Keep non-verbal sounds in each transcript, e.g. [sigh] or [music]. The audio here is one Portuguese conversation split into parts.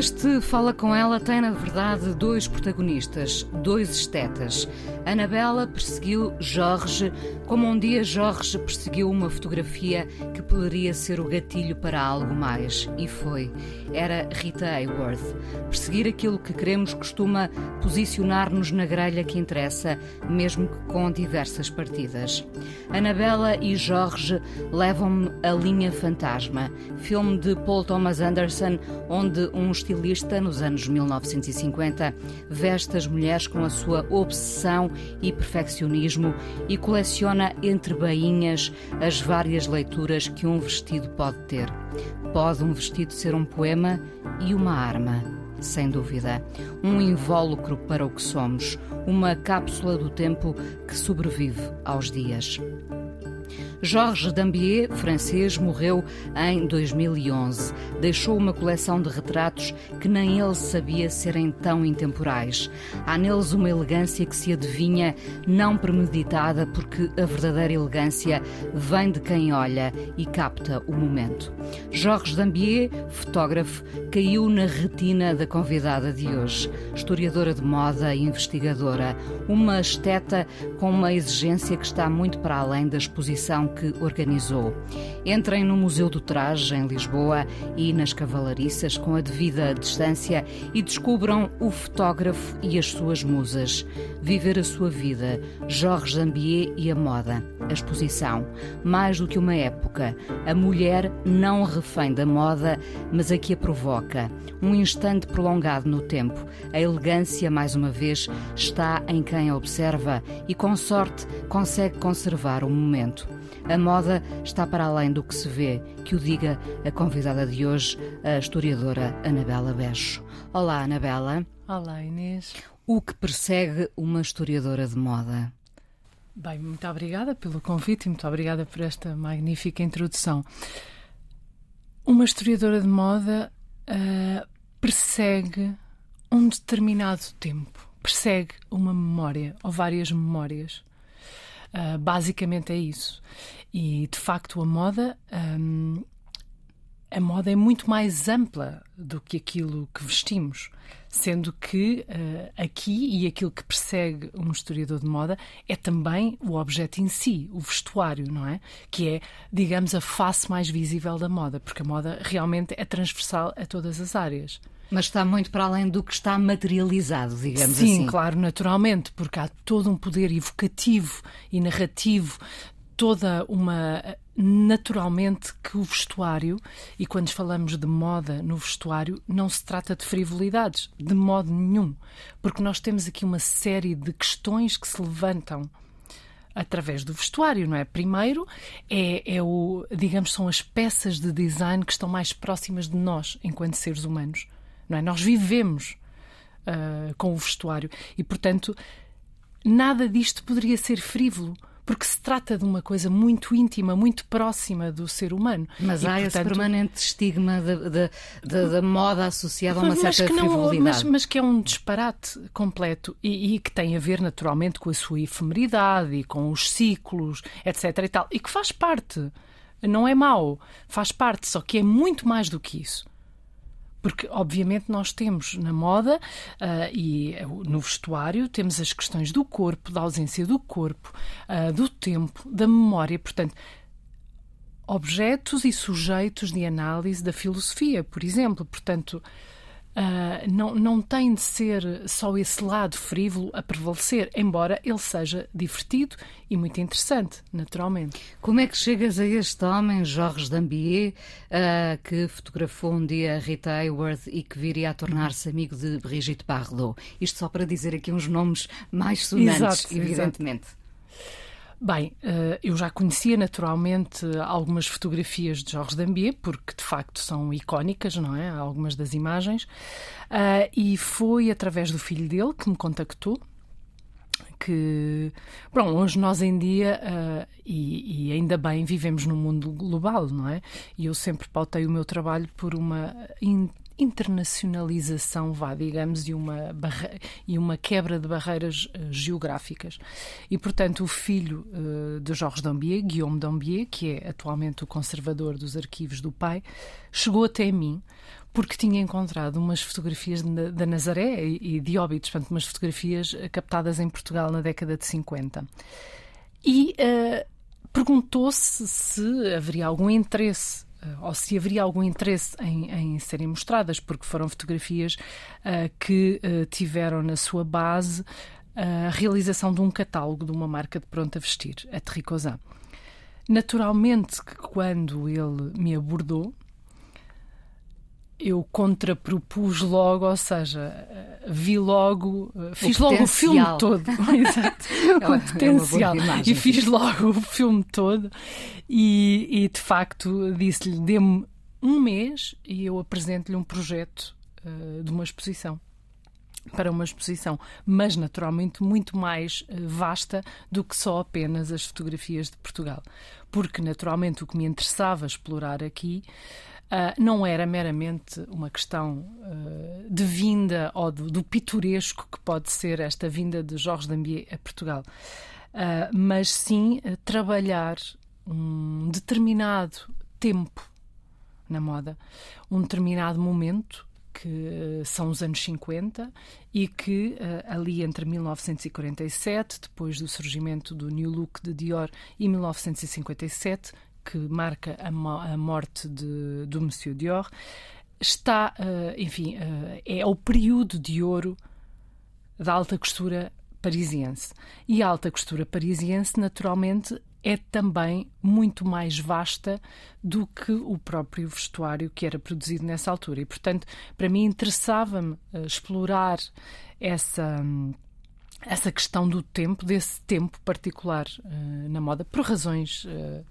Este Fala Com Ela tem, na verdade, dois protagonistas, dois estetas. Anabela perseguiu Jorge como um dia Jorge perseguiu uma fotografia que poderia ser o gatilho para algo mais. E foi. Era Rita Hayworth. Perseguir aquilo que queremos costuma posicionar-nos na grelha que interessa, mesmo que com diversas partidas. Anabela e Jorge levam-me a Linha Fantasma, filme de Paul Thomas Anderson, onde um estilista, nos anos 1950, veste as mulheres com a sua obsessão e perfeccionismo e coleciona entre bainhas as várias leituras que um vestido pode ter. Pode um vestido ser um poema e uma arma, sem dúvida. Um invólucro para o que somos, uma cápsula do tempo que sobrevive aos dias. Georges Dambier, francês, morreu em 2011. Deixou uma coleção de retratos que nem ele sabia serem tão intemporais. Há neles uma elegância que se adivinha, não premeditada, porque a verdadeira elegância vem de quem olha e capta o momento. Georges Dambier, fotógrafo, caiu na retina da convidada de hoje, historiadora de moda e investigadora, uma esteta com uma exigência que está muito para além da exposição que organizou. Entrem no Museu do Traje, em Lisboa, e nas Cavalariças, com a devida distância, e descubram o fotógrafo e as suas musas. Viver a sua vida, Jorge Zambier e a moda. A exposição. Mais do que uma época, a mulher não refém da moda, mas a que a provoca. Um instante prolongado no tempo. A elegância, mais uma vez, está em quem a observa e, com sorte, consegue conservar o momento. A moda está para além do que se vê, que o diga a convidada de hoje, a historiadora Anabela Becho. Olá, Anabela. Olá, Inês. O que persegue uma historiadora de moda? Bem, muito obrigada pelo convite e muito obrigada por esta magnífica introdução. Uma historiadora de moda uh, persegue um determinado tempo, persegue uma memória ou várias memórias. Uh, basicamente é isso. E de facto a moda. Um, a moda é muito mais ampla do que aquilo que vestimos, sendo que uh, aqui e aquilo que persegue um historiador de moda é também o objeto em si, o vestuário, não é? Que é, digamos, a face mais visível da moda, porque a moda realmente é transversal a todas as áreas. Mas está muito para além do que está materializado, digamos Sim, assim. Sim, claro, naturalmente, porque há todo um poder evocativo e narrativo, toda uma. Naturalmente que o vestuário, e quando falamos de moda no vestuário, não se trata de frivolidades, de modo nenhum, porque nós temos aqui uma série de questões que se levantam através do vestuário, não é? Primeiro é, é o, digamos, são as peças de design que estão mais próximas de nós enquanto seres humanos não é? Nós vivemos uh, com o vestuário e, portanto, nada disto poderia ser frívolo porque se trata de uma coisa muito íntima, muito próxima do ser humano. Mas e, há portanto, esse permanente estigma da moda associada a uma certa mas não, frivolidade. Mas, mas, que é um disparate completo e, e, que tem a ver naturalmente com a sua efemeridade e com os ciclos, etc. e tal, e que faz parte. Não é mau, faz parte, só que é muito mais do que isso. Porque, obviamente, nós temos na moda uh, e no vestuário, temos as questões do corpo, da ausência do corpo, uh, do tempo, da memória. Portanto, objetos e sujeitos de análise da filosofia, por exemplo. Portanto, Uh, não, não tem de ser só esse lado frívolo a prevalecer, embora ele seja divertido e muito interessante, naturalmente. Como é que chegas a este homem, Georges Dambier, uh, que fotografou um dia Rita Hayworth e que viria a tornar-se amigo de Brigitte Bardot? Isto só para dizer aqui uns nomes mais sonantes, exato, evidentemente. Exato. Bem, uh, eu já conhecia naturalmente algumas fotografias de Jorge Dambier, porque de facto são icónicas, não é? Algumas das imagens. Uh, e foi através do filho dele que me contactou que, bom, hoje nós em dia, uh, e, e, ainda bem, vivemos num mundo global, não é? E eu sempre pautei o meu trabalho por uma internacionalização, vá, digamos, e uma, e uma quebra de barreiras uh, geográficas. E, portanto, o filho uh, de Jorge Dambier, Guillaume Dambier, que é atualmente o conservador dos arquivos do pai, chegou até mim porque tinha encontrado umas fotografias da Nazaré e de Óbidos, portanto, umas fotografias eh, captadas em Portugal na década de 50. E uh, perguntou-se se haveria algum interesse ou se haveria algum interesse em, em serem mostradas, porque foram fotografias uh, que tiveram na sua base a realização de um catálogo de uma marca de pronto a vestir, a Terricosan. Naturalmente que quando ele me abordou, eu contrapropus logo, ou seja, vi logo, fiz o logo o filme todo. [laughs] Exato. [laughs] É o potencial. É e fiz logo o filme todo e, e de facto disse-lhe: dê-me um mês e eu apresento-lhe um projeto uh, de uma exposição. Para uma exposição, mas naturalmente muito mais vasta do que só apenas as fotografias de Portugal. Porque naturalmente o que me interessava explorar aqui Uh, não era meramente uma questão uh, de vinda ou do, do, pitoresco que pode ser esta vinda de Jorge Dambier a Portugal, uh, mas sim trabalhar um determinado tempo na moda, um determinado momento que são os anos 50 e que ali entre 1947, depois do surgimento do New Look de Dior, e 1957, que marca a, a morte de, do Monsieur Dior, está, uh, enfim, uh, é o período de ouro da alta costura parisiense. E a alta costura parisiense, naturalmente, é também muito mais vasta do que o próprio vestuário que era produzido nessa altura. E, portanto, para mim interessava-me uh, explorar essa. essa questão do tempo, desse tempo particular uh, na moda, por razões uh,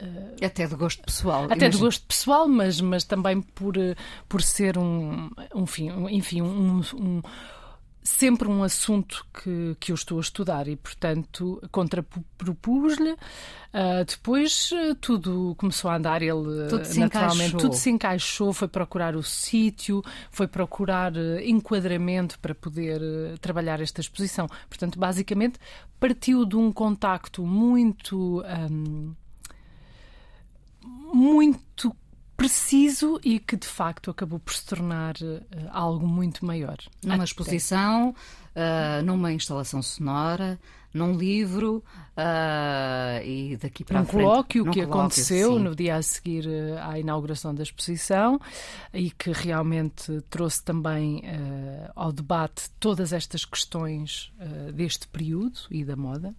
Uh, até de gosto pessoal. Até imagino. de gosto pessoal, mas, mas também por, eh, por ser um, um, fim, um enfim, um, um, sempre um assunto que, que eu estou a estudar e, portanto, contrapropus-lhe. Uh, depois tudo começou a andar, ele tudo se naturalmente encaixou. tudo se encaixou, foi procurar o sítio, foi procurar enquadramento para poder trabalhar esta exposição. Portanto, basicamente, partiu de um contacto muito. Um, muito preciso e que de facto acabou por se tornar uh, algo muito maior. Numa Até. exposição, uh, numa instalação sonora, num livro uh, e daqui para um frente. colóquio que colóquio, aconteceu sim. no dia a seguir à inauguração da exposição e que realmente trouxe também ao debate todas estas questões deste período e da moda.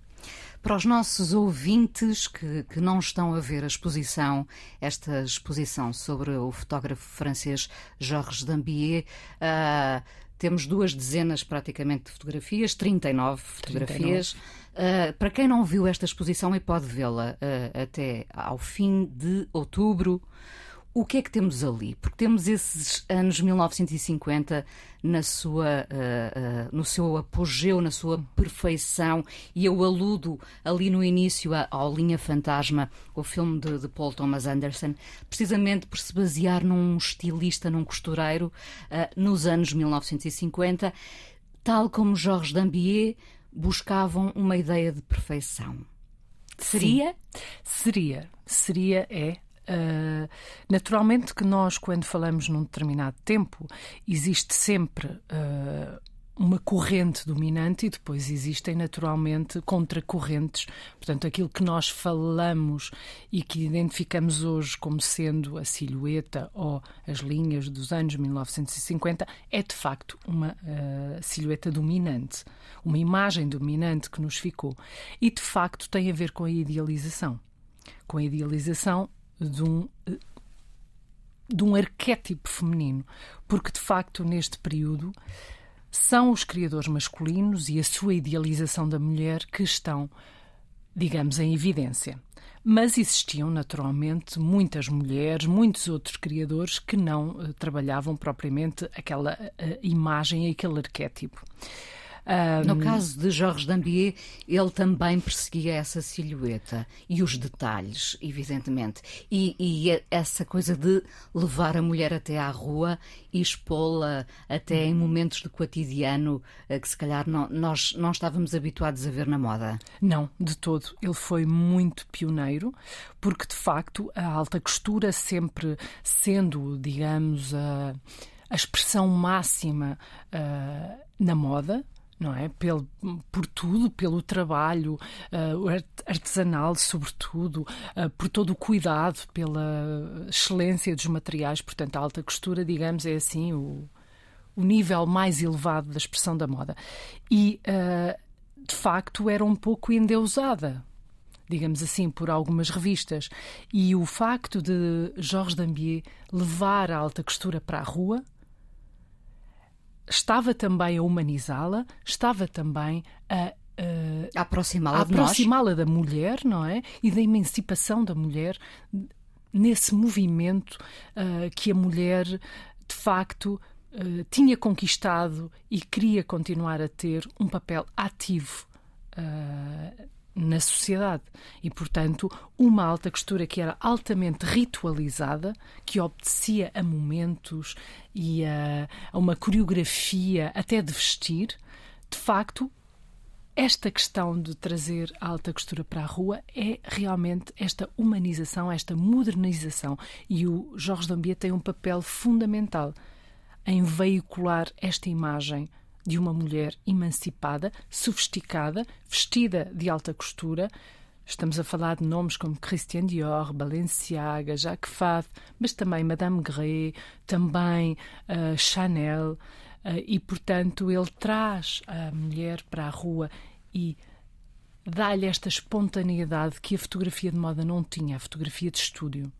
Para os nossos ouvintes que, que não estão a ver a exposição, esta exposição sobre o fotógrafo francês Georges Dambier, uh, temos duas dezenas praticamente de fotografias, 39 fotografias. 39. Uh, para quem não viu esta exposição e pode vê-la uh, até ao fim de outubro, o que é que temos ali? Porque temos esses anos 1950 na sua, uh, uh, no seu apogeu, na sua perfeição, e eu aludo ali no início ao Linha Fantasma, o filme de, de, Paul Thomas Anderson, precisamente por se basear num estilista, num costureiro, uh, nos anos 1950, tal como Georges Dambier buscavam uma ideia de perfeição. Seria? Sim. Seria. Seria, é. Uh, naturalmente que nós, quando falamos num determinado tempo, existe sempre uh, uma corrente dominante e depois existem naturalmente contracorrentes. Portanto, aquilo que nós falamos e que identificamos hoje como sendo a silhueta ou as linhas dos anos 1950 é de facto uma uh, silhueta dominante, uma imagem dominante que nos ficou. E de facto tem a ver com a idealização. Com a idealização de um de um arquétipo feminino, porque de facto neste período são os criadores masculinos e a sua idealização da mulher que estão digamos, em evidência. Mas existiam naturalmente muitas mulheres, muitos outros criadores que não uh, trabalhavam propriamente aquela uh, imagem, aquele arquétipo. Um... No caso de Jorge Dambier, ele também perseguia essa silhueta e os detalhes, evidentemente. E, e essa coisa de levar a mulher até à rua e expô-la até em momentos do cotidiano eh, que se calhar não, nós não estávamos habituados a ver na moda. Não, de todo. Ele foi muito pioneiro, porque de facto a alta costura sempre sendo, digamos, a, a expressão máxima uh, na moda, não é? Pelo, por tudo, pelo trabalho uh, artesanal, sobretudo, uh, por todo o cuidado, pela excelência dos materiais. Portanto, a alta costura, digamos, é assim o, o nível mais elevado da expressão da moda. E, uh, de facto, era um pouco endeusada. Digamos assim, por algumas revistas. E o facto de Georges Dambier levar a alta costura para a rua, estava também a humanizá-la, estava também a Uh, aproximá-la aproximá da mulher, não é? E da emancipação da mulher nesse movimento uh, que a mulher de facto uh, tinha conquistado e queria continuar a ter um papel ativo na sociedade. E, portanto, uma alta costura que era altamente ritualizada, que obedecia a momentos e a, a uma coreografia até de vestir, de facto, esta questão de trazer a alta costura para a rua é realmente esta humanização, esta modernização. E o Jorge Dambier tem um papel fundamental em veicular esta imagem de uma mulher emancipada, sofisticada, vestida de alta costura. Estamos a falar de nomes como Christian Dior, Balenciaga, Jacques Fath, mas também Madame Grey, também uh, Chanel. Uh, e, portanto, ele traz a mulher para a rua e dá-lhe esta espontaneidade que a fotografia de moda não tinha, a fotografia de estúdio.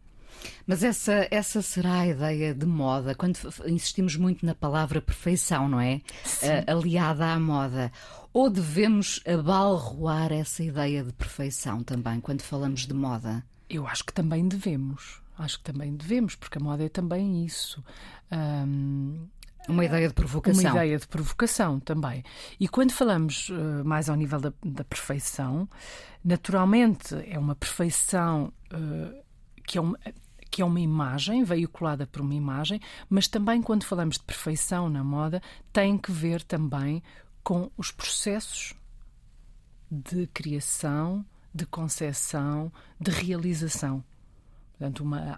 Mas essa, essa será a ideia de moda, quando insistimos muito na palavra perfeição, não é? Uh, aliada à moda. Ou devemos abalroar essa ideia de perfeição também, quando falamos de moda? Eu acho que também devemos. Acho que também devemos, porque a moda é também isso. Um, uma ideia de provocação. Uma ideia de provocação também. E quando falamos uh, mais ao nível da, da, perfeição, naturalmente é uma perfeição uh, que é uma, que é uma imagem, veiculada por uma imagem, mas também quando falamos de perfeição na moda, tem que ver também com os processos de criação, de concepção, de realização. Portanto, uma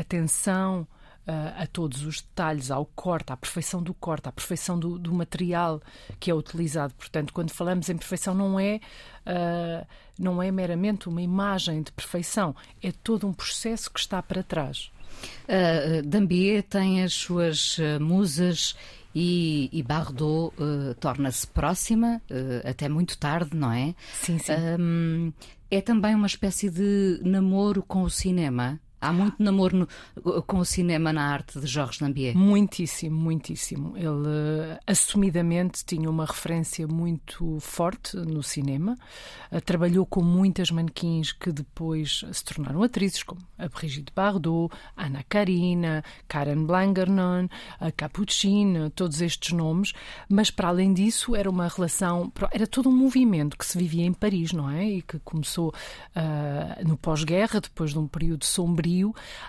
atenção uh, a todos os detalhes, ao corte, à perfeição do corte, à perfeição do, do material que é utilizado. Portanto, quando falamos em perfeição, não é, uh, não é meramente uma imagem de perfeição, é todo um processo que está para trás. Uh, Dambier tem as suas musas e, e Bardot uh, torna-se próxima, uh, até muito tarde, não é? Sim, sim. Um, é também uma espécie de namoro com o cinema. Há muito namoro no, com o cinema na arte de Jorge Lambier. Muitíssimo, muitíssimo. Ele uh, assumidamente tinha uma referência muito forte no cinema. Uh, trabalhou com muitas manequins que depois se tornaram atrizes, como a Brigitte Bardot, Anna Karina, Karen Blangernon, a Capucine, todos estes nomes. Mas para além disso, era uma relação, era todo um movimento que se vivia em Paris, não é? E que começou uh, no pós-guerra, depois de um período sombrio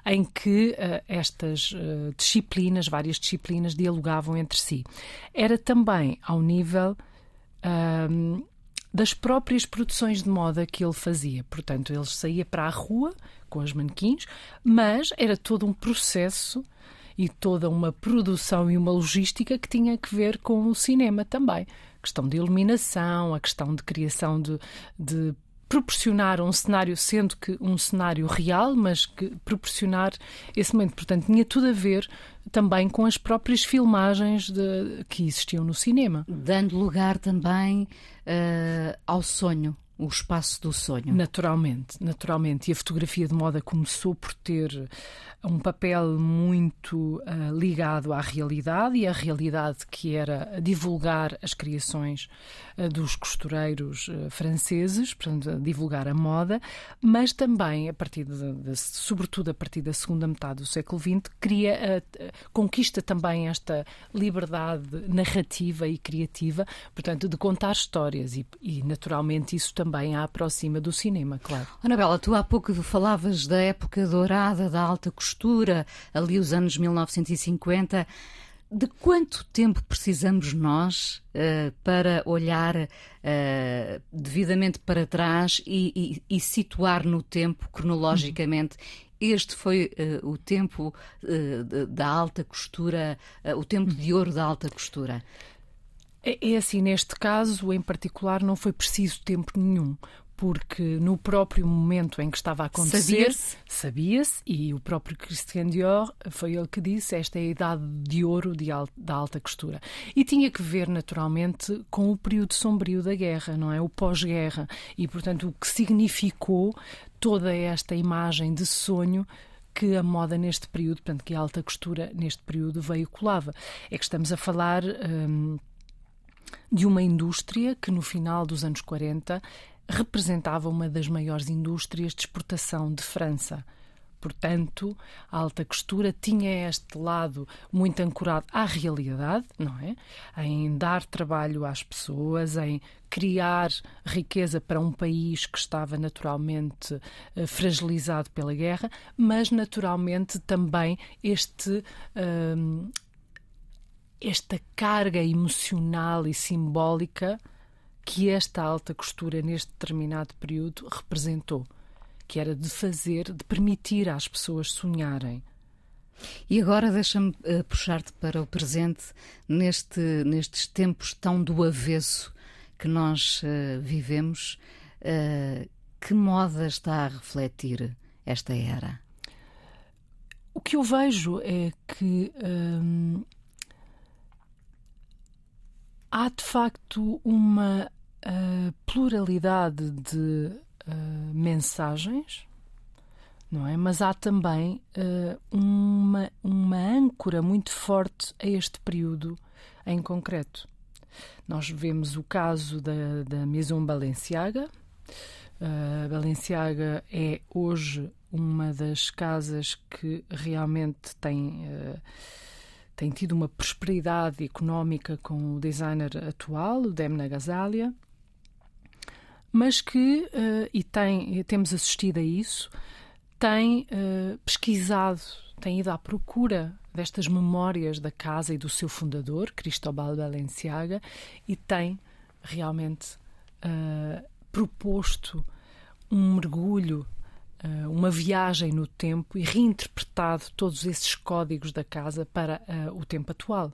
em que uh, estas uh, disciplinas, várias disciplinas, dialogavam entre si. Era também ao nível. Uh, das próprias produções de moda que ele fazia. Portanto, ele saía para a rua com as manequins, mas era todo um processo e toda uma produção e uma logística que tinha que ver com o cinema também. A questão de iluminação, a questão de criação de, de proporcionar um cenário, sendo que um cenário real, mas que proporcionar esse momento. Portanto, tinha tudo a ver também com as próprias filmagens de, que existiam no cinema. Dando lugar também uh, ao sonho. o espaço do sonho. Naturalmente, naturalmente. E a fotografia de moda começou por ter um papel muito uh, ligado à realidade e à realidade que era divulgar as criações uh, dos costureiros uh, franceses, portanto, divulgar a moda, mas também a partir de, de, sobretudo a partir da segunda metade do século XX, cria, conquista também esta liberdade narrativa e criativa, portanto, de contar histórias e, e naturalmente isso também a aproxima do cinema, claro. Anabela, tu há pouco falavas da época dourada da alta costura, ali os anos 1950. De quanto tempo precisamos nós uh, para olhar uh, devidamente para trás e, e, e, situar no tempo, cronologicamente, este foi uh, o tempo da alta costura, o tempo de ouro da alta costura. É, é assim, neste caso em particular, não foi preciso tempo nenhum, porque no próprio momento em que estava a acontecer, sabia-se, sabia e o próprio Christian Dior foi ele que disse esta é a idade de ouro de al da alta costura. E tinha que ver, naturalmente, com o período sombrio da guerra, não é? O pós-guerra. E, portanto, o que significou toda esta imagem de sonho que a moda neste período, portanto, que a alta costura neste período veiculava. É que estamos a falar hum, de uma indústria que no final dos anos 40 representava uma das maiores indústrias de exportação de França. Portanto, a alta costura tinha este lado muito ancorado à realidade, não é? Em dar trabalho às pessoas, em criar riqueza para um país que estava naturalmente eh, fragilizado pela guerra, mas naturalmente também este. Hum, esta carga emocional e simbólica que esta alta costura neste determinado período representou, que era de fazer, de permitir às pessoas sonharem. E agora deixa-me uh, puxar-te para o presente, neste, nestes tempos tão do avesso que nós uh, vivemos. Uh, que moda está a refletir esta era? O que eu vejo é que hum, há de facto uma pluralidade de uh, mensagens, não é? Mas há também uh, uma, uma âncora muito forte a este período em concreto. Nós vemos o caso da, da Maison Balenciaga. Uh, Balenciaga é hoje uma das casas que realmente tem uh, tem tido uma prosperidade económica com o designer atual, o Demna Gazalia, mas que, uh, e tem, temos assistido a isso, tem uh, pesquisado, tem ido à procura destas memórias da casa e do seu fundador, Cristóbal Balenciaga, e tem realmente uh, proposto um mergulho uh, uma viagem no tempo e reinterpretado todos esses códigos da casa para uh, o tempo atual.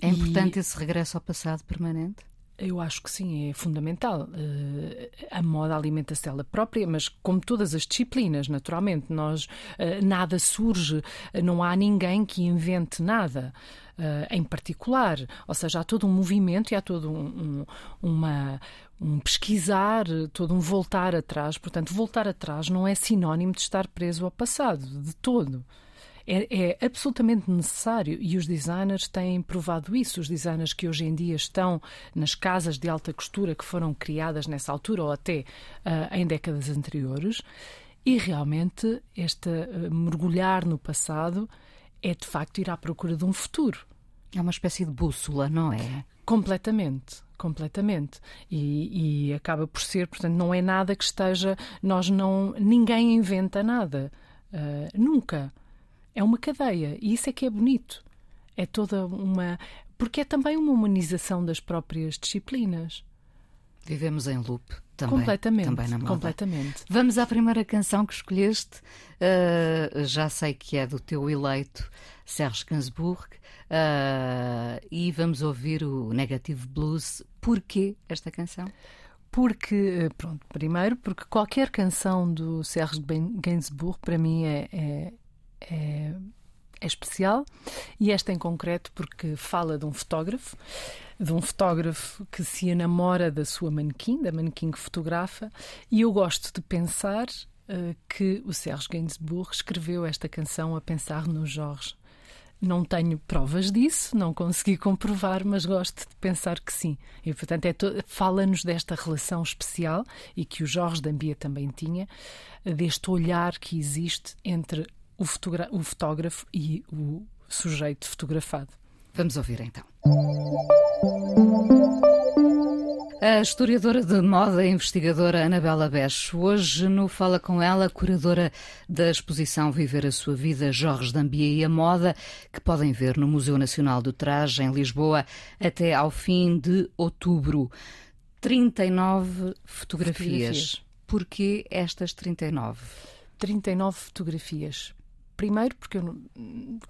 É importante e... esse regresso ao passado permanente? Eu acho que sim, é fundamental. Uh, a moda alimenta-se ela própria, mas como todas as disciplinas, naturalmente, nós uh, nada surge, não há ninguém que invente nada. Em particular, ou seja, há todo um movimento e há todo um, um, uma, um pesquisar, todo um voltar atrás. Portanto, voltar atrás não é sinónimo de estar preso ao passado, de todo é, é, absolutamente necessário e os designers têm provado isso. Os designers que hoje em dia estão nas casas de alta costura que foram criadas nessa altura ou até uh, em décadas anteriores. E realmente este uh, mergulhar no passado é de facto ir à procura de um futuro. É uma espécie de bússola, não é? Completamente, completamente. E, e, acaba por ser, portanto, não é nada que esteja. Nós não. Ninguém inventa nada. Uh, nunca. É uma cadeia e isso é que é bonito. É toda uma. Porque é também uma humanização das próprias disciplinas. Vivemos em loop também. Completamente. Também na moda. Completamente. Vamos à primeira canção que escolheste. Uh, já sei que é do teu eleito Serge Gainsbourg. Uh, e vamos ouvir o Negative Blues. Porquê esta canção? Porque, pronto, primeiro, porque qualquer canção do Serge Gainsbourg para mim é, é é, é especial e esta em concreto porque fala de um fotógrafo de um fotógrafo que se enamora da sua manequim, da manequim que fotografa, e eu gosto de pensar uh, que o Serge Gainsbourg escreveu esta canção a pensar no Jorge. Não tenho provas disso, não consegui comprovar, mas gosto de pensar que sim. E, portanto, é fala-nos desta relação especial e que o Jorge Dambia também tinha, deste olhar que existe entre o, o fotógrafo e o sujeito fotografado. Vamos ouvir então. A historiadora de moda e investigadora Anabela Becho. Hoje no Fala Com Ela, curadora da exposição Viver a Sua Vida, Jorge Dambia e a Moda, que podem ver no Museu Nacional do Traje, em Lisboa, até ao fim de outubro. 39 fotografias. fotografias. Porquê estas 39? 39 fotografias. Primeiro, porque eu,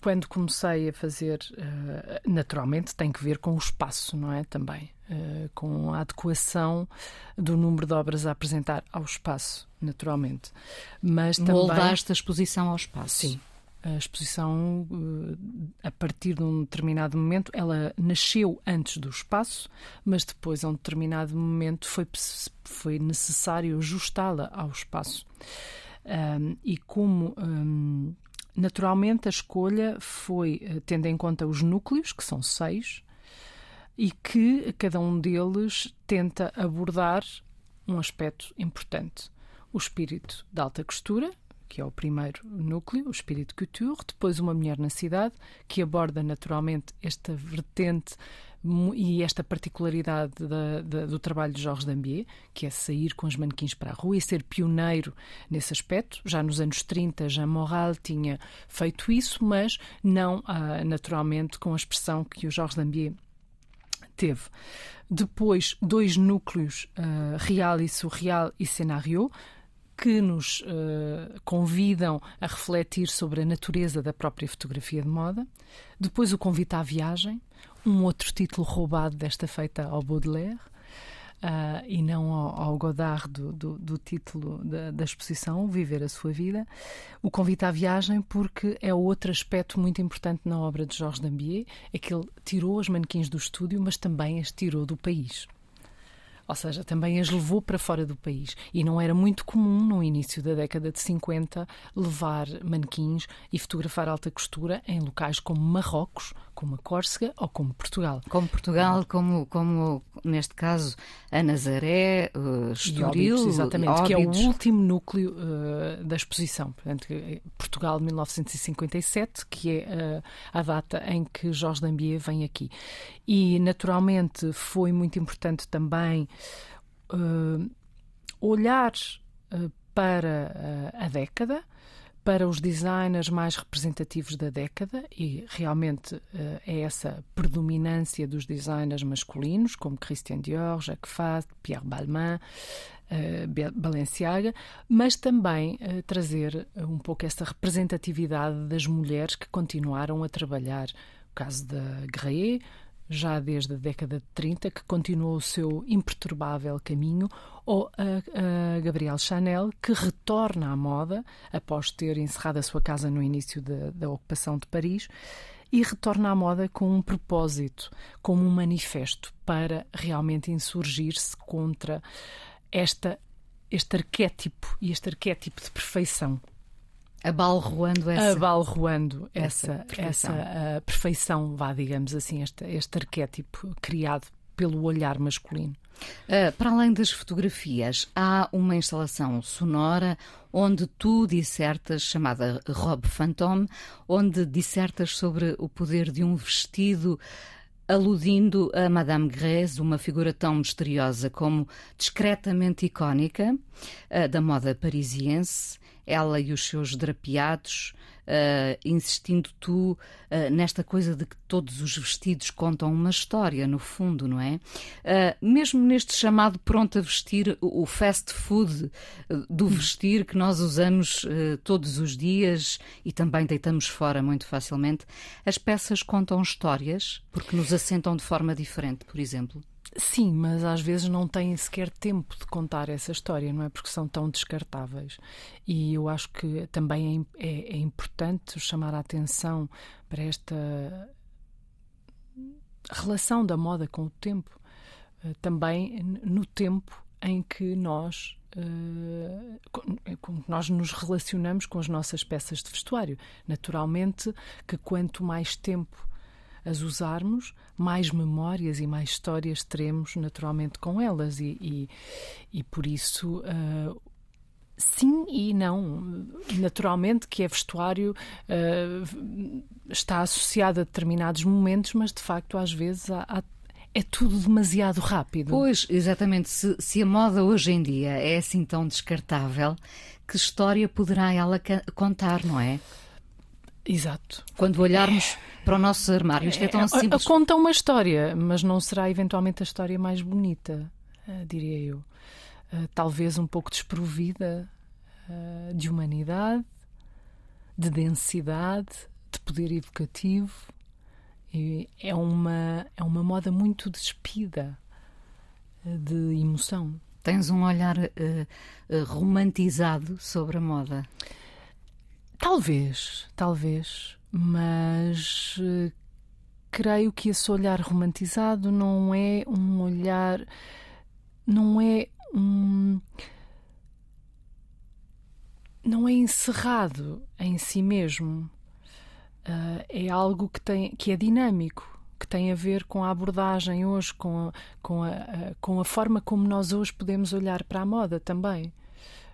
quando comecei a fazer, uh, naturalmente tem que ver com o espaço, não é? Também. Uh, com a adequação do número de obras a apresentar ao espaço, naturalmente. Mas também. Moldaste a exposição ao espaço. Sim. A exposição, uh, a partir de um determinado momento, ela nasceu antes do espaço, mas depois, a um determinado momento, foi, foi necessário ajustá-la ao espaço. Um, e como um, Naturalmente, a escolha foi eh, tendo em conta os núcleos, que são seis, e que cada um deles tenta abordar um aspecto importante. O espírito da alta costura, que é o primeiro núcleo, o espírito couture, depois uma mulher na cidade, que aborda naturalmente esta vertente e esta particularidade da, da, do trabalho de Jorge Dambier, que é sair com os manequins para a rua e ser pioneiro nesse aspecto. Já nos anos 30, Jean Moral tinha feito isso, mas não ah, naturalmente com a expressão que o Jorge Dambier teve. Depois, dois núcleos, uh, real e surreal e cenário, que nos uh, convidam a refletir sobre a natureza da própria fotografia de moda. Depois, o convite à viagem, um outro título roubado desta feita ao Baudelaire. Uh, e não ao, ao Godard do, do, do título da, da, exposição, Viver a Sua Vida. O convite à viagem, porque é outro aspecto muito importante na obra de Georges Dambier, é que ele tirou os manequins do estúdio, mas também as tirou do país. Ou seja, também as levou para fora do país. E não era muito comum, no início da década de 50, levar manequins e fotografar alta costura em locais como Marrocos, como a Córcega ou como Portugal. Como Portugal, como, como neste caso a Nazaré, uh, Estoril, Óbidos, exatamente, Óbidos. que é o último núcleo uh, da exposição. Portanto, Portugal 1957, que é uh, a data em que Jorge Dambier vem aqui. E naturalmente foi muito importante também uh, olhar uh, para a década para os designers mais representativos da década e realmente é essa predominância dos designers masculinos, como Christian Dior, Jacques Fath, Pierre Balmain, Balenciaga, mas também trazer um pouco essa representatividade das mulheres que continuaram a trabalhar. O caso da Graet, já desde a década de 30, que continuou o seu imperturbável caminho, ou a, a Gabrielle Chanel, que retorna à moda após ter encerrado a sua casa no início de, da ocupação de Paris e retorna à moda com um propósito, como um manifesto para realmente insurgir-se contra esta, este arquétipo e este arquétipo de perfeição Abalroando essa. Abalroando essa, essa perfeição, essa, perfeição vá, digamos assim, este, este arquétipo criado pelo olhar masculino. Uh, para além das fotografias, há uma instalação sonora onde tu dissertas, chamada Robe Fantôme, onde dissertas sobre o poder de um vestido aludindo a Madame Grèce, uma figura tão misteriosa como discretamente icónica uh, da moda parisiense ela e os seus drapeados, uh, insistindo tu uh, nesta coisa de que todos os vestidos contam uma história, no fundo, não é? Uh, mesmo neste chamado pronto a vestir, o fast food do hum. vestir que nós usamos todos os dias e também deitamos fora muito facilmente, as peças contam histórias porque nos assentam de forma diferente, por exemplo. Sim, mas às vezes não têm sequer tempo de contar essa história, não é? Porque são tão descartáveis. E eu acho que também é, é, é importante chamar a atenção para esta relação da moda com o tempo, uh, também no tempo em que nós Uh, com, nós nos relacionamos com as nossas peças de vestuário. Naturalmente que quanto mais tempo as usarmos, mais memórias e mais histórias teremos naturalmente com elas e, e, e por isso uh, sim e não. Naturalmente que é vestuário uh, está associado a determinados momentos, mas de facto às vezes há, há é tudo demasiado rápido. Pois, exatamente. Se, se, a moda hoje em dia é assim tão descartável, que história poderá ela contar, não é? Exato. Quando olharmos para o nosso armário, isto é tão é, simples. Conta uma história, mas não será eventualmente a história mais bonita, uh, diria eu. Uh, talvez um pouco desprovida uh, de humanidade, de densidade, de poder educativo e é uma, é uma moda muito despida eh, de emoção. Tens um olhar uh, romantizado sobre a moda? Talvez, talvez, mas uh, creio que esse olhar romantizado não é um olhar, não é um. não é encerrado em si mesmo uh, é algo que, tem, que é dinâmico, que tem a ver com a abordagem hoje, com a, com, a, a, com a forma como nós hoje podemos olhar para a moda também.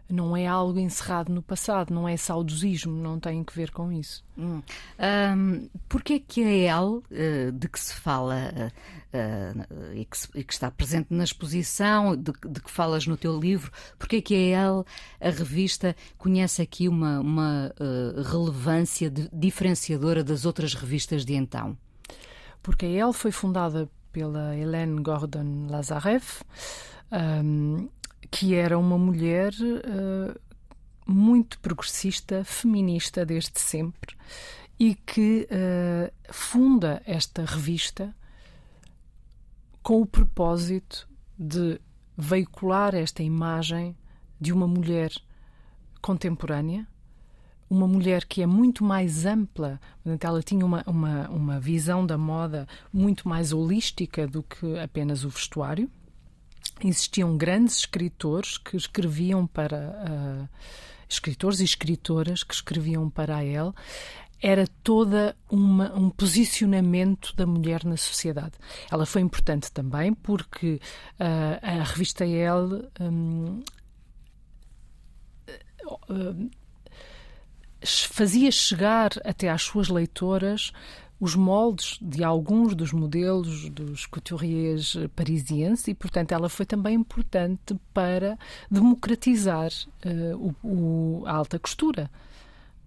Não é algo encerrado no passado, não é saudosismo, não tem que ver com isso. Hum. Um, Porquê que a El, uh, de que se fala uh, uh, e, que e, que está presente na exposição, de, de, que falas no teu livro, porquê que a El, a revista, conhece aqui uma, uma relevância de, diferenciadora das outras revistas de então? Porque a El foi fundada pela Hélène Gordon Lazareff. Um, que era uma mulher uh, muito progressista, feminista desde sempre e que uh, funda esta revista com o propósito de veicular esta imagem de uma mulher contemporânea, uma mulher que é muito mais ampla, portanto, ela tinha uma, uma, uma visão da moda muito mais holística do que apenas o vestuário existiam grandes escritores que escreviam para uh, escritores e escritoras que escreviam para a El era toda uma, um posicionamento da mulher na sociedade. Ela foi importante também porque uh, a revista El um, uh, fazia chegar até às suas leitoras os moldes de alguns dos modelos dos couturiers parisienses e, portanto, ela foi também importante para democratizar uh, o, o, a alta costura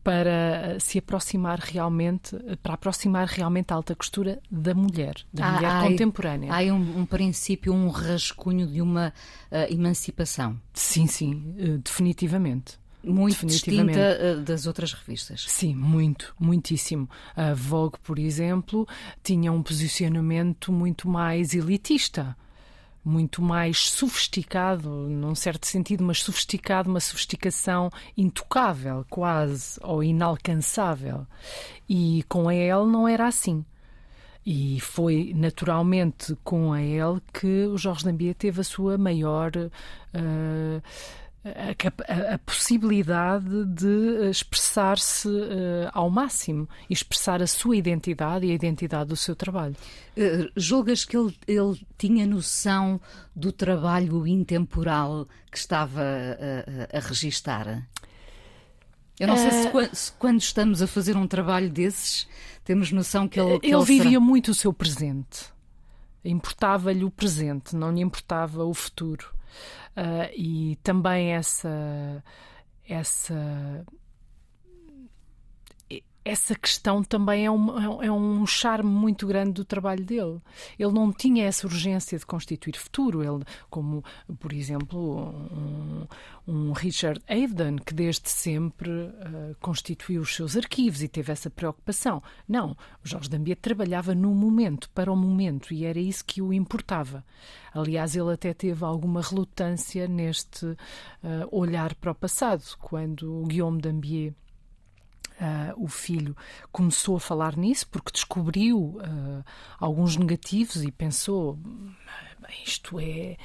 para se aproximar realmente, para aproximar realmente a alta costura da mulher, da mulher há, contemporânea. Há um, um, princípio, um rascunho de uma uh, emancipação. Sim, sim, uh, definitivamente muito distinta eh, das outras revistas. Sim, muito, muitíssimo. A Vogue, por exemplo, tinha um posicionamento muito mais elitista muito mais sofisticado, num certo sentido, mas sofisticado, uma sofisticação intocável, quase, ou inalcançável. E com a Elle não era assim. E foi naturalmente com a Elle que o Jorge Dambier teve a sua maior. Uh, a, a, possibilidade de expressar-se uh, ao máximo e expressar a sua identidade e a identidade do seu trabalho. Uh, julgas que ele, ele tinha noção do trabalho intemporal que estava a, a registar? Eu não sei se, uh... se, quando estamos a fazer um trabalho desses temos noção que ele. Que ele, ele vivia será... muito o seu presente. Importava-lhe o presente, não lhe importava o futuro. Uh, e também essa essa essa questão também é um, é um charme muito grande do trabalho dele. Ele não tinha essa urgência de constituir futuro. Ele, como, por exemplo, um, um Richard Avedon, que desde sempre uh, constituiu os seus arquivos e teve essa preocupação. Não, o Jorge Dambier trabalhava no momento, para o momento, e era isso que o importava. Aliás, ele até teve alguma relutância neste uh, olhar para o passado, quando o Guillaume Dambier Uh, o filho começou a falar nisso porque descobriu uh, alguns negativos e pensou: isto é.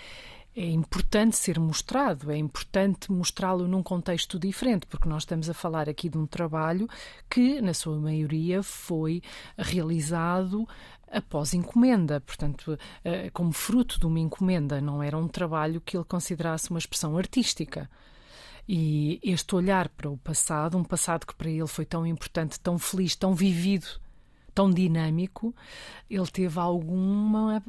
É importante ser mostrado, é importante mostrá-lo num contexto diferente, porque nós estamos a falar aqui de um trabalho que, na sua maioria, foi realizado após encomenda, portanto, uh, como fruto de uma encomenda, não era um trabalho que ele considerasse uma expressão artística. E este olhar para o passado, um passado que para ele foi tão importante, tão feliz, tão vivido, tão dinâmico, ele teve alguma,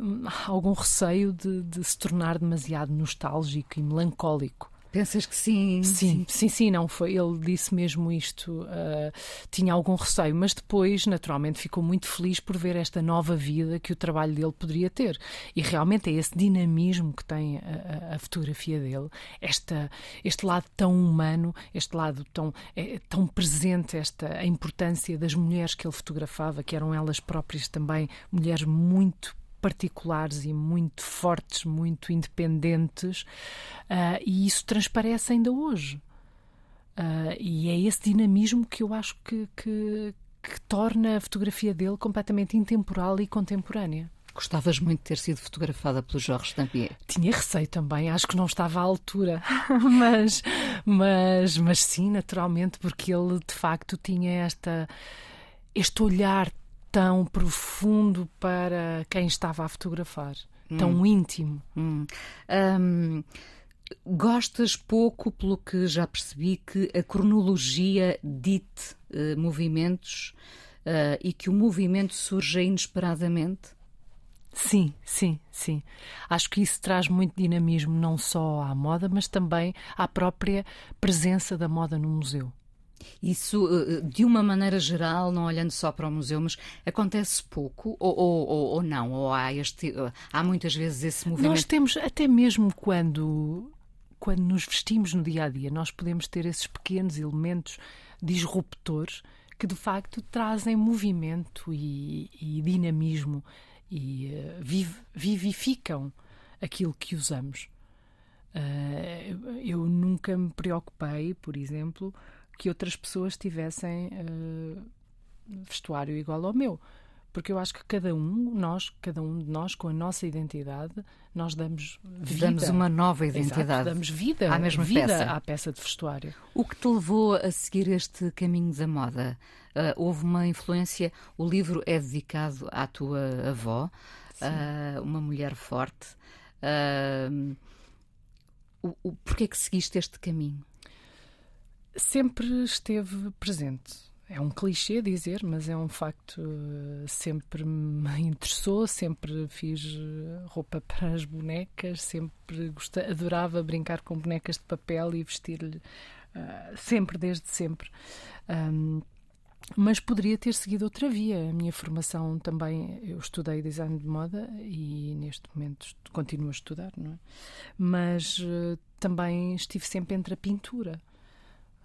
algum receio de, de se tornar demasiado nostálgico e melancólico. Pensas que sim? Sim, sim, sim, não foi. Ele disse mesmo isto. Uh, tinha algum receio, mas depois, naturalmente, ficou muito feliz por ver esta nova vida que o trabalho dele poderia ter. E realmente é esse dinamismo que tem a, a fotografia dele, esta, este lado tão humano, este lado tão, é, tão presente, esta a importância das mulheres que ele fotografava, que eram elas próprias também mulheres muito particulares e muito fortes, muito independentes, uh, e isso transparece ainda hoje. Uh, e é esse dinamismo que eu acho que, que, que torna a fotografia dele completamente intemporal e contemporânea. Gostavas muito de ter sido fotografada pelo Jorge Dampier? Tinha receio também, acho que não estava à altura, [laughs] mas, mas, mas sim, naturalmente, porque ele de facto tinha esta, este olhar tão profundo para quem estava a fotografar, hum. tão íntimo. Hum. Um, gostas pouco, pelo que já percebi, que a cronologia dite uh, movimentos uh, e que o movimento surja inesperadamente? Sim, sim, sim. Acho que isso traz muito dinamismo não só à moda, mas também à própria presença da moda no museu. Isso, eh, de uma maneira geral, não olhando só para o museu, mas acontece pouco ou, ou, ou não? Ou há, este, há muitas vezes esse movimento? Nós temos, até mesmo quando, quando nos vestimos no dia a dia, nós podemos ter esses pequenos elementos disruptores que de facto trazem movimento e, e dinamismo e uh, viv, vivificam aquilo que usamos. Uh, eu nunca me preocupei, por exemplo, que outras pessoas tivessem uh, vestuário igual ao meu. Porque eu acho que cada um, nós, cada um de nós, com a nossa identidade, nós damos vida. Damos uma nova identidade. Exato, damos vida, à mesma vida peça. à peça de vestuário. O que te levou a seguir este caminho da moda? Uh, houve uma influência. O livro é dedicado à tua avó, uh, uma mulher forte. Uh, o, o, porquê é que seguiste este caminho? Sempre esteve presente. É um clichê dizer, mas é um facto. Sempre me [laughs] interessou, sempre fiz eh, roupa para as bonecas, sempre gostava, adorava brincar com bonecas de papel e vestir-lhe uh, sempre, desde sempre. Um, mas poderia ter seguido outra via. A minha formação também, eu estudei design de moda e neste momento continuo a estudar, não é? Mas uh, também estive sempre entre a pintura.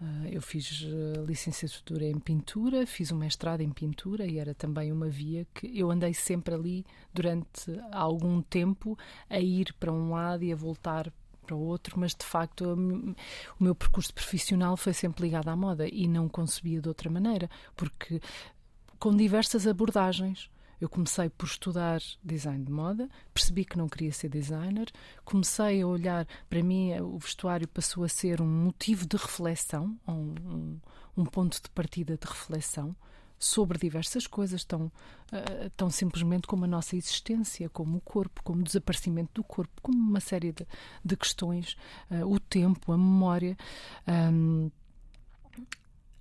Uh, eu fiz uh, licenciatura em pintura, fiz um mestrado em pintura e era também uma via que eu andei sempre ali durante algum tempo a ir para um lado e a voltar para o outro, mas de facto o meu percurso profissional foi sempre ligado à moda e não concebia de outra maneira, porque com diversas abordagens. Eu comecei por estudar design de moda, percebi que não queria ser designer, comecei a olhar, para mim o vestuário passou a ser um motivo de reflexão, um, um, ponto de partida de reflexão sobre diversas coisas, tão, uh, tão simplesmente como a nossa existência, como o corpo, como o desaparecimento do corpo, como uma série de, de questões, uh, o tempo, a memória. Um,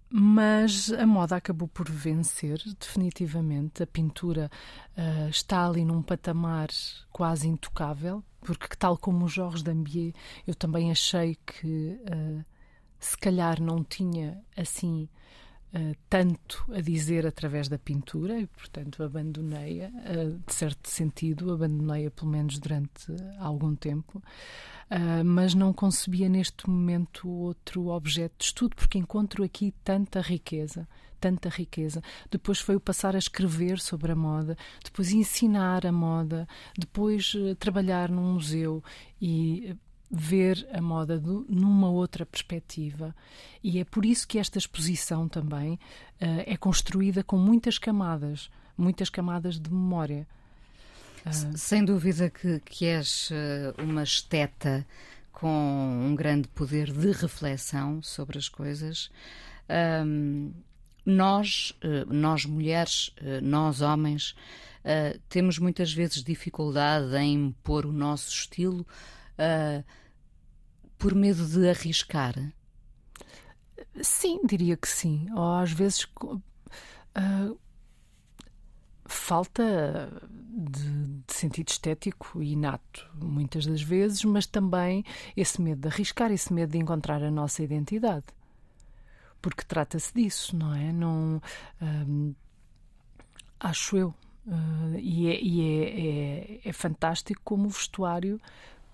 mas a moda acabou por vencer, definitivamente. A pintura uh, está ali num patamar quase intocável, porque, tal como o Jorge Dambier, eu também achei que uh, se calhar não tinha assim uh, tanto a dizer através da pintura e, portanto, abandonei-a, de certo sentido, abandonei-a pelo menos durante algum tempo. Uh, mas não concebia neste momento outro objeto de estudo, porque encontro aqui tanta riqueza, tanta riqueza. Depois foi o passar a escrever sobre a moda, depois ensinar a moda, depois uh, trabalhar num museu e ver a moda do, numa outra perspectiva. E é por isso que esta exposição também uh, é construída com muitas camadas, muitas camadas de memória. Uh... Sem dúvida que, que és uh, uma esteta com um grande poder de reflexão sobre as coisas. Um, nós, nós mulheres, nós homens, temos muitas vezes dificuldade em pôr o nosso estilo uh, por medo de arriscar? Sim, diria que sim. Ou às vezes uh, falta de, de, sentido estético inato, muitas das vezes, mas também esse medo de arriscar, esse medo de encontrar a nossa identidade. Porque trata-se disso, não é? Não, ah, acho eu. Uh, e é, e é, é, é fantástico como o vestuário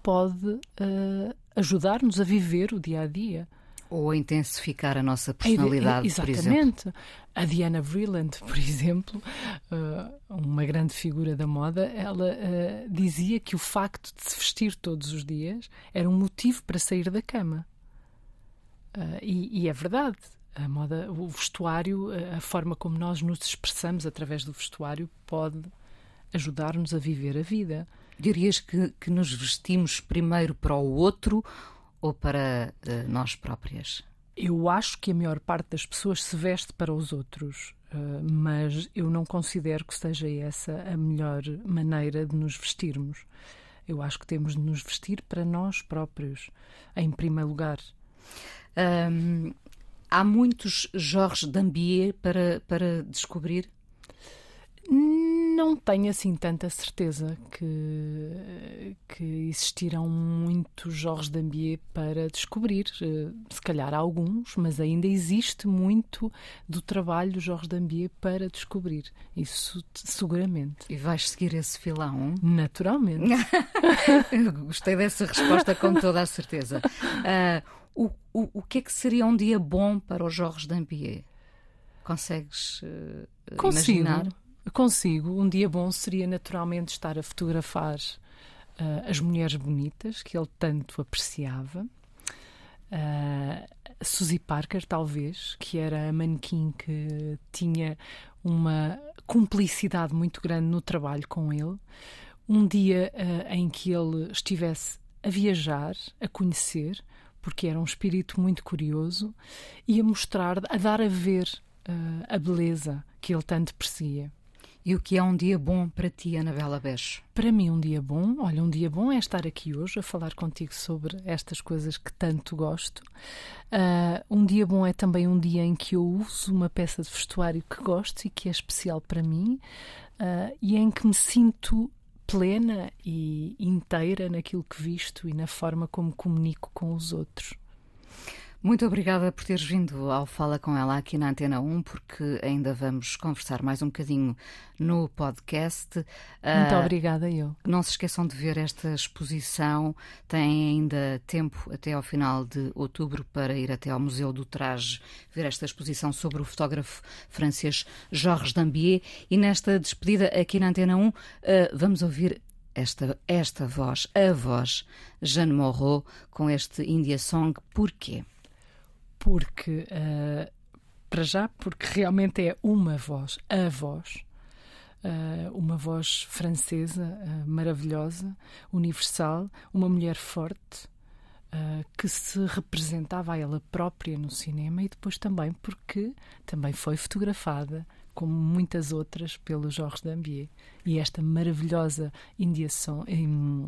pode uh, ajudar-nos a viver o dia a dia. Ou a intensificar a nossa personalidade, Exatamente. por exemplo. A Diana Vreeland, por exemplo, uh, uma grande figura da moda, ela uh, dizia que o facto de se vestir todos os dias era um motivo para sair da cama. E, e, é verdade. A moda, o vestuário, a forma como nós nos expressamos através do vestuário pode ajudar-nos a viver a vida. Dirias que, que nos vestimos primeiro para o outro ou para uh, nós próprias? Eu acho que a maior parte das pessoas se veste para os outros, uh, mas eu não considero que seja essa a melhor maneira de nos vestirmos. Eu acho que temos de nos vestir para nós próprios, em primeiro lugar. Há muitos Jorge Dambier para, para descobrir? Não tenho assim tanta certeza que, que existirão muitos Jorge Dambier para descobrir. Eh, se calhar alguns, mas ainda existe muito do trabalho Jorge Dambier para descobrir. Isso seguramente. E vais seguir esse filão? Naturalmente. [laughs] Gostei dessa resposta com toda a certeza. Uh, o, o, o que é que seria um dia bom para o Jorge Dambier? Consegues uh, Consigo. imaginar? Consigo. Um dia bom seria naturalmente estar a fotografar uh, as mulheres bonitas que ele tanto apreciava. Uh, Suzy Parker, talvez, que era a manequim que tinha uma cumplicidade muito grande no trabalho com ele. Um dia uh, em que ele estivesse a viajar, a conhecer, porque era um espírito muito curioso, e a mostrar, a dar a ver uh, a beleza que ele tanto perseguia. E o que é um dia bom para ti, Anabela Beixo? Para mim, um dia bom, olha, um dia bom é estar aqui hoje a falar contigo sobre estas coisas que tanto gosto. Uh, um dia bom é também um dia em que eu uso uma peça de vestuário que gosto e que é especial para mim uh, e em que me sinto plena e inteira naquilo que visto e na forma como comunico com os outros. Muito obrigada por teres vindo ao Fala com ela aqui na Antena 1, porque ainda vamos conversar mais um bocadinho no podcast. Muito uh, obrigada, eu. Não se esqueçam de ver esta exposição. Tem ainda tempo até ao final de outubro para ir até ao Museu do Traje ver esta exposição sobre o fotógrafo francês Georges Dambier. E nesta despedida aqui na Antena 1, uh, vamos ouvir esta, esta voz, a voz Jeanne Moreau, com este India Song. Porquê? Porque, uh, para já, porque realmente é uma voz, a voz, uh, uma voz francesa uh, maravilhosa, universal, uma mulher forte. que se representava a ela própria no cinema e depois também porque também foi fotografada como muitas outras pelo Jorge Dambier. E esta maravilhosa India Song, uh,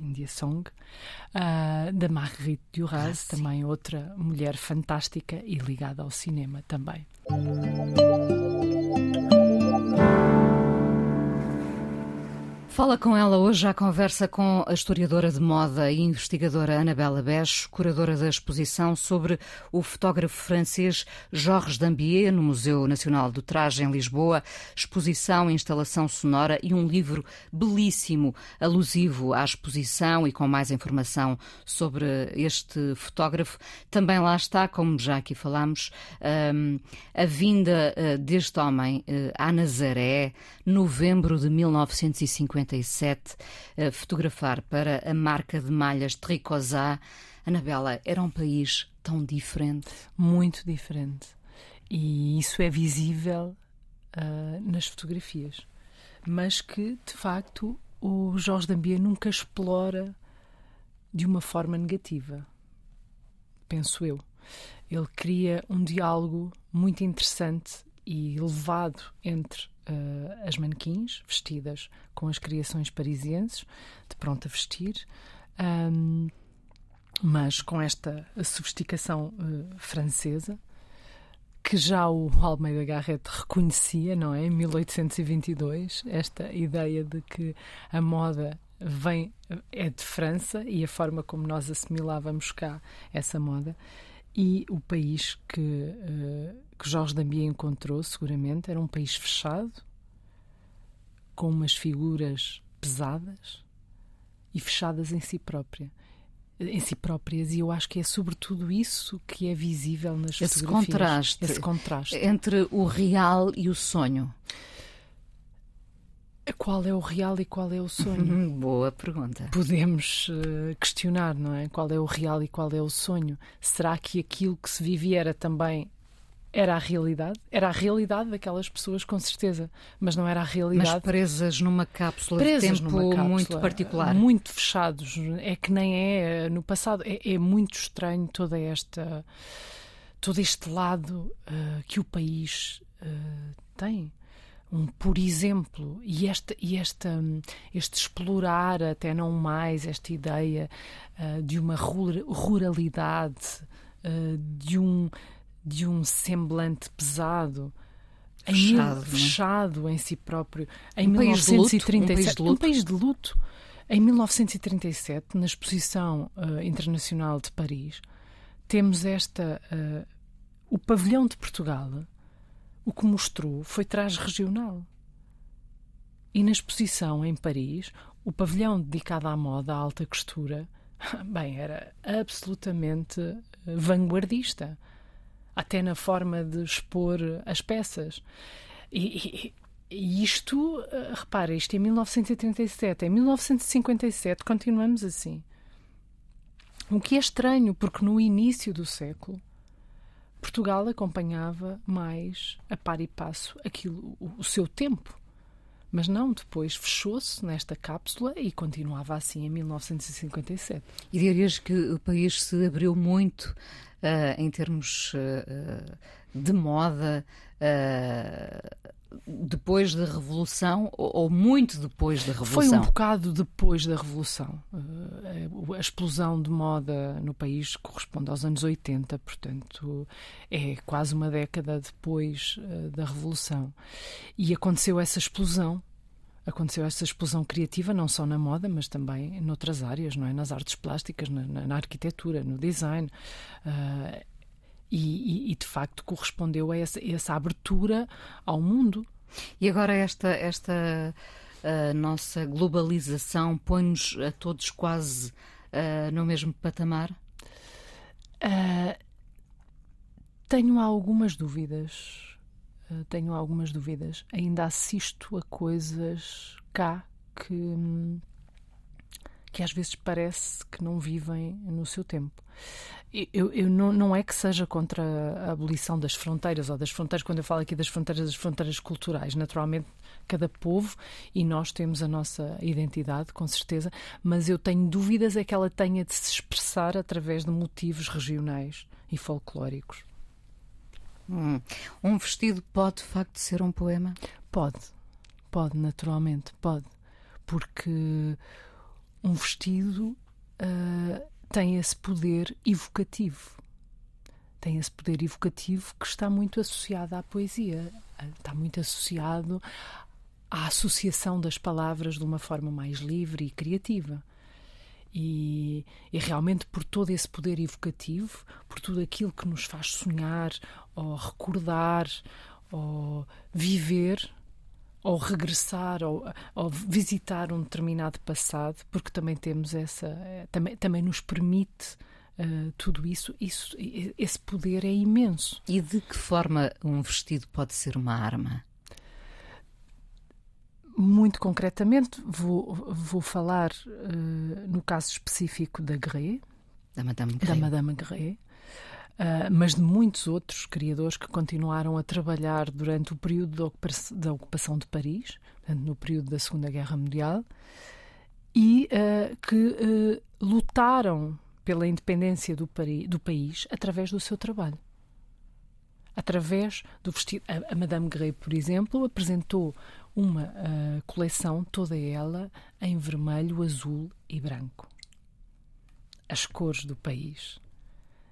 India Song uh, da Marguerite Duras, ah, também outra mulher fantástica e ligada ao cinema também. Fala com ela hoje à conversa com a historiadora de moda e investigadora Anabela Becho, curadora da exposição sobre o fotógrafo francês Georges Dambier no Museu Nacional do Traje em Lisboa, exposição, instalação sonora e um livro belíssimo, alusivo à exposição e com mais informação sobre este fotógrafo. Também lá está, como já aqui falámos, hum, a vinda eh, deste homem eh, a Nazaré, novembro de 1950 1957, a fotografar para a marca de malhas Tricosá. Anabela, era um país tão diferente? Muito diferente. E isso é visível uh, nas fotografias. Mas que, de facto, o Jorge Dambia nunca explora de uma forma negativa. Penso eu. Ele cria um diálogo muito interessante e elevado entre uh, as manequins vestidas com as criações parisienses, de pronto a vestir, um, mas com esta sofisticação uh, francesa que já o Almeida Garrett reconhecia, não é? Em 1822, esta ideia de que a moda vem é de França e a forma como nós assimilávamos cá essa moda e o país que, uh, que Jorge Dambia encontrou, seguramente, era um país fechado, com umas figuras pesadas e fechadas em si própria em si próprias e eu acho que é sobretudo isso que é visível nas esse fotografias. Contraste esse contraste entre o real e o sonho. Qual é o real e qual é o sonho? Boa pergunta. Podemos uh, questionar, não é? Qual é o real e qual é o sonho? Será que aquilo que se vivia era também era a realidade? Era a realidade daquelas pessoas, com certeza, mas não era a realidade. Mas presas numa cápsula presas de tempo cápsula, muito particular. Muito fechados. É que nem é no passado. É, é muito estranho toda esta, todo este lado uh, que o país uh, tem um por exemplo e esta e esta este explorar até não mais esta ideia uh, de uma ruralidade uh, de um de um semblante pesado fechado, em, fechado em si próprio em um 1937 país um país de luto? Em 1937 na exposição uh, internacional de Paris temos esta o pavilhão de Portugal o que mostrou foi traje regional. E na exposição em Paris, o pavilhão dedicado à moda, à alta costura, [laughs] bem, era absolutamente eh, vanguardista, até na forma de expor as peças. E, e, e isto, eh, repara, isto é 1937, em 1957 continuamos assim. O que é estranho, porque no início do século Portugal acompanhava mais a par e passo aquilo, o, o seu tempo. Mas não, depois fechou-se nesta cápsula e continuava assim em 1957. E dirias que o país se abriu muito uh, em termos uh, de moda, uh, depois da Revolução ou, muito depois da Revolução? Foi um bocado depois da Revolução. Uh, a explosão de moda no país corresponde aos anos 80, portanto é quase uma década depois uh, da Revolução. E aconteceu essa explosão. Aconteceu essa explosão criativa não só na moda, mas também noutras áreas, não é? Nas artes plásticas, na, na arquitetura, no design. Uh, e, e, e, de facto correspondeu a essa, essa, abertura ao mundo. E agora esta, esta uh, nossa globalização põe-nos a todos quase uh, no mesmo patamar? Uh, tenho algumas dúvidas. tenho algumas dúvidas. Ainda assisto a coisas cá que, que às vezes parece que não vivem no seu tempo. Eu, eu não, não, é que seja contra a abolição das fronteiras ou das fronteiras, quando eu falo aqui das fronteiras, das fronteiras culturais. Naturalmente, cada povo e nós temos a nossa identidade, com certeza, mas eu tenho dúvidas é que ela tenha de se expressar através de motivos regionais e folclóricos. Hum. Um vestido pode, de facto, ser um poema? Pode, pode, naturalmente, pode. Porque um vestido. Uh, tem esse poder evocativo. Tem esse poder evocativo que está muito associado à poesia, está muito associado à associação das palavras de uma forma mais livre e criativa. E, e, realmente por todo esse poder evocativo, por tudo aquilo que nos faz sonhar, ou recordar, ou viver, ou regressar ou, ou, visitar um determinado passado, porque também temos essa, eh, também, também nos permite uh, tudo isso, isso, esse poder é imenso. E de que forma um vestido pode ser uma arma? muito concretamente, vou, vou falar uh, no caso específico da Guerre, da Madame Guerre, da Madame Guerre uh, mas de muitos outros criadores que continuaram a trabalhar durante o período da ocupação, de Paris, portanto, no período da Segunda Guerra Mundial, e uh, que lutaram pela independência do, do país através do seu trabalho através do vestido. A, a Madame Grey, por exemplo, apresentou uma uh, coleção, toda ela em vermelho, azul e branco. As cores do país.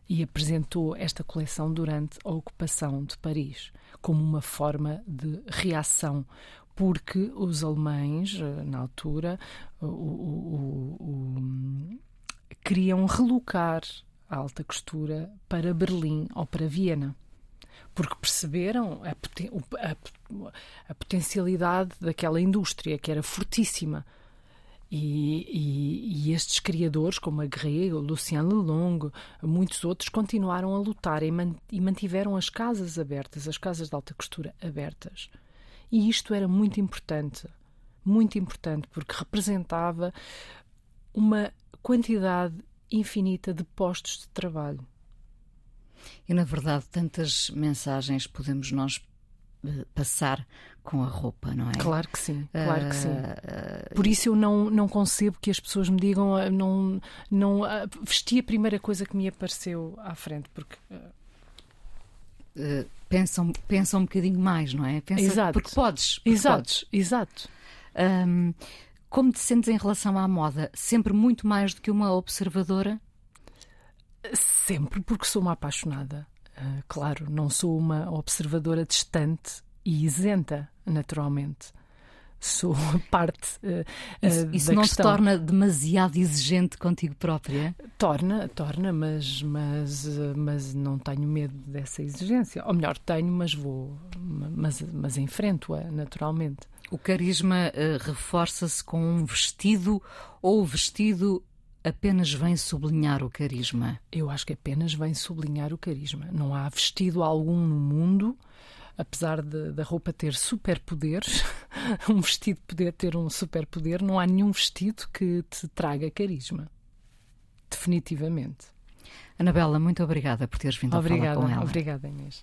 E apresentou esta coleção durante a ocupação de Paris, como uma forma de reação, porque os alemães, eh, na altura, o, o, o, queriam relocar a alta costura para Berlim ou para Viena porque perceberam a, a, a, potencialidade daquela indústria, que era fortíssima. E, e, e estes criadores, como a Guerre, o Lucien Lelong, muitos outros, continuaram a lutar e, man, e mantiveram as casas abertas, as casas de alta costura abertas. E isto era muito importante, muito importante, porque representava uma quantidade infinita de postos de trabalho. E na verdade, tantas mensagens podemos nós passar com a roupa, não é? Claro que sim, claro uh, que sim. Uh, Por isso eu não, não concebo que as pessoas me digam, ah, não, não uh, vesti a primeira coisa que me apareceu à frente, porque. pensam, pensam um bocadinho mais, não é? Pensa, exato. Porque podes. Porque exato, podes. exato. Um, como te sentes em relação à moda? Sempre muito mais do que uma observadora? Sempre, porque sou uma apaixonada. Uh, claro, não sou uma observadora distante e isenta, naturalmente. Sou parte uh, isso, isso não questão. se torna demasiado exigente contigo própria? Torna, torna, mas, mas, mas não tenho medo dessa exigência. Ou melhor, tenho, mas vou, mas, mas enfrento-a naturalmente. O carisma uh, reforça-se com um vestido ou o vestido apenas vem sublinhar o carisma? Eu acho que apenas vem sublinhar o carisma. Não há vestido algum no mundo, apesar de, da roupa ter superpoderes, [laughs] um vestido poder ter um superpoder, não há nenhum vestido que te traga carisma. Definitivamente. Anabela, muito obrigada por teres vindo obrigada, a falar com ela. Obrigada, Inês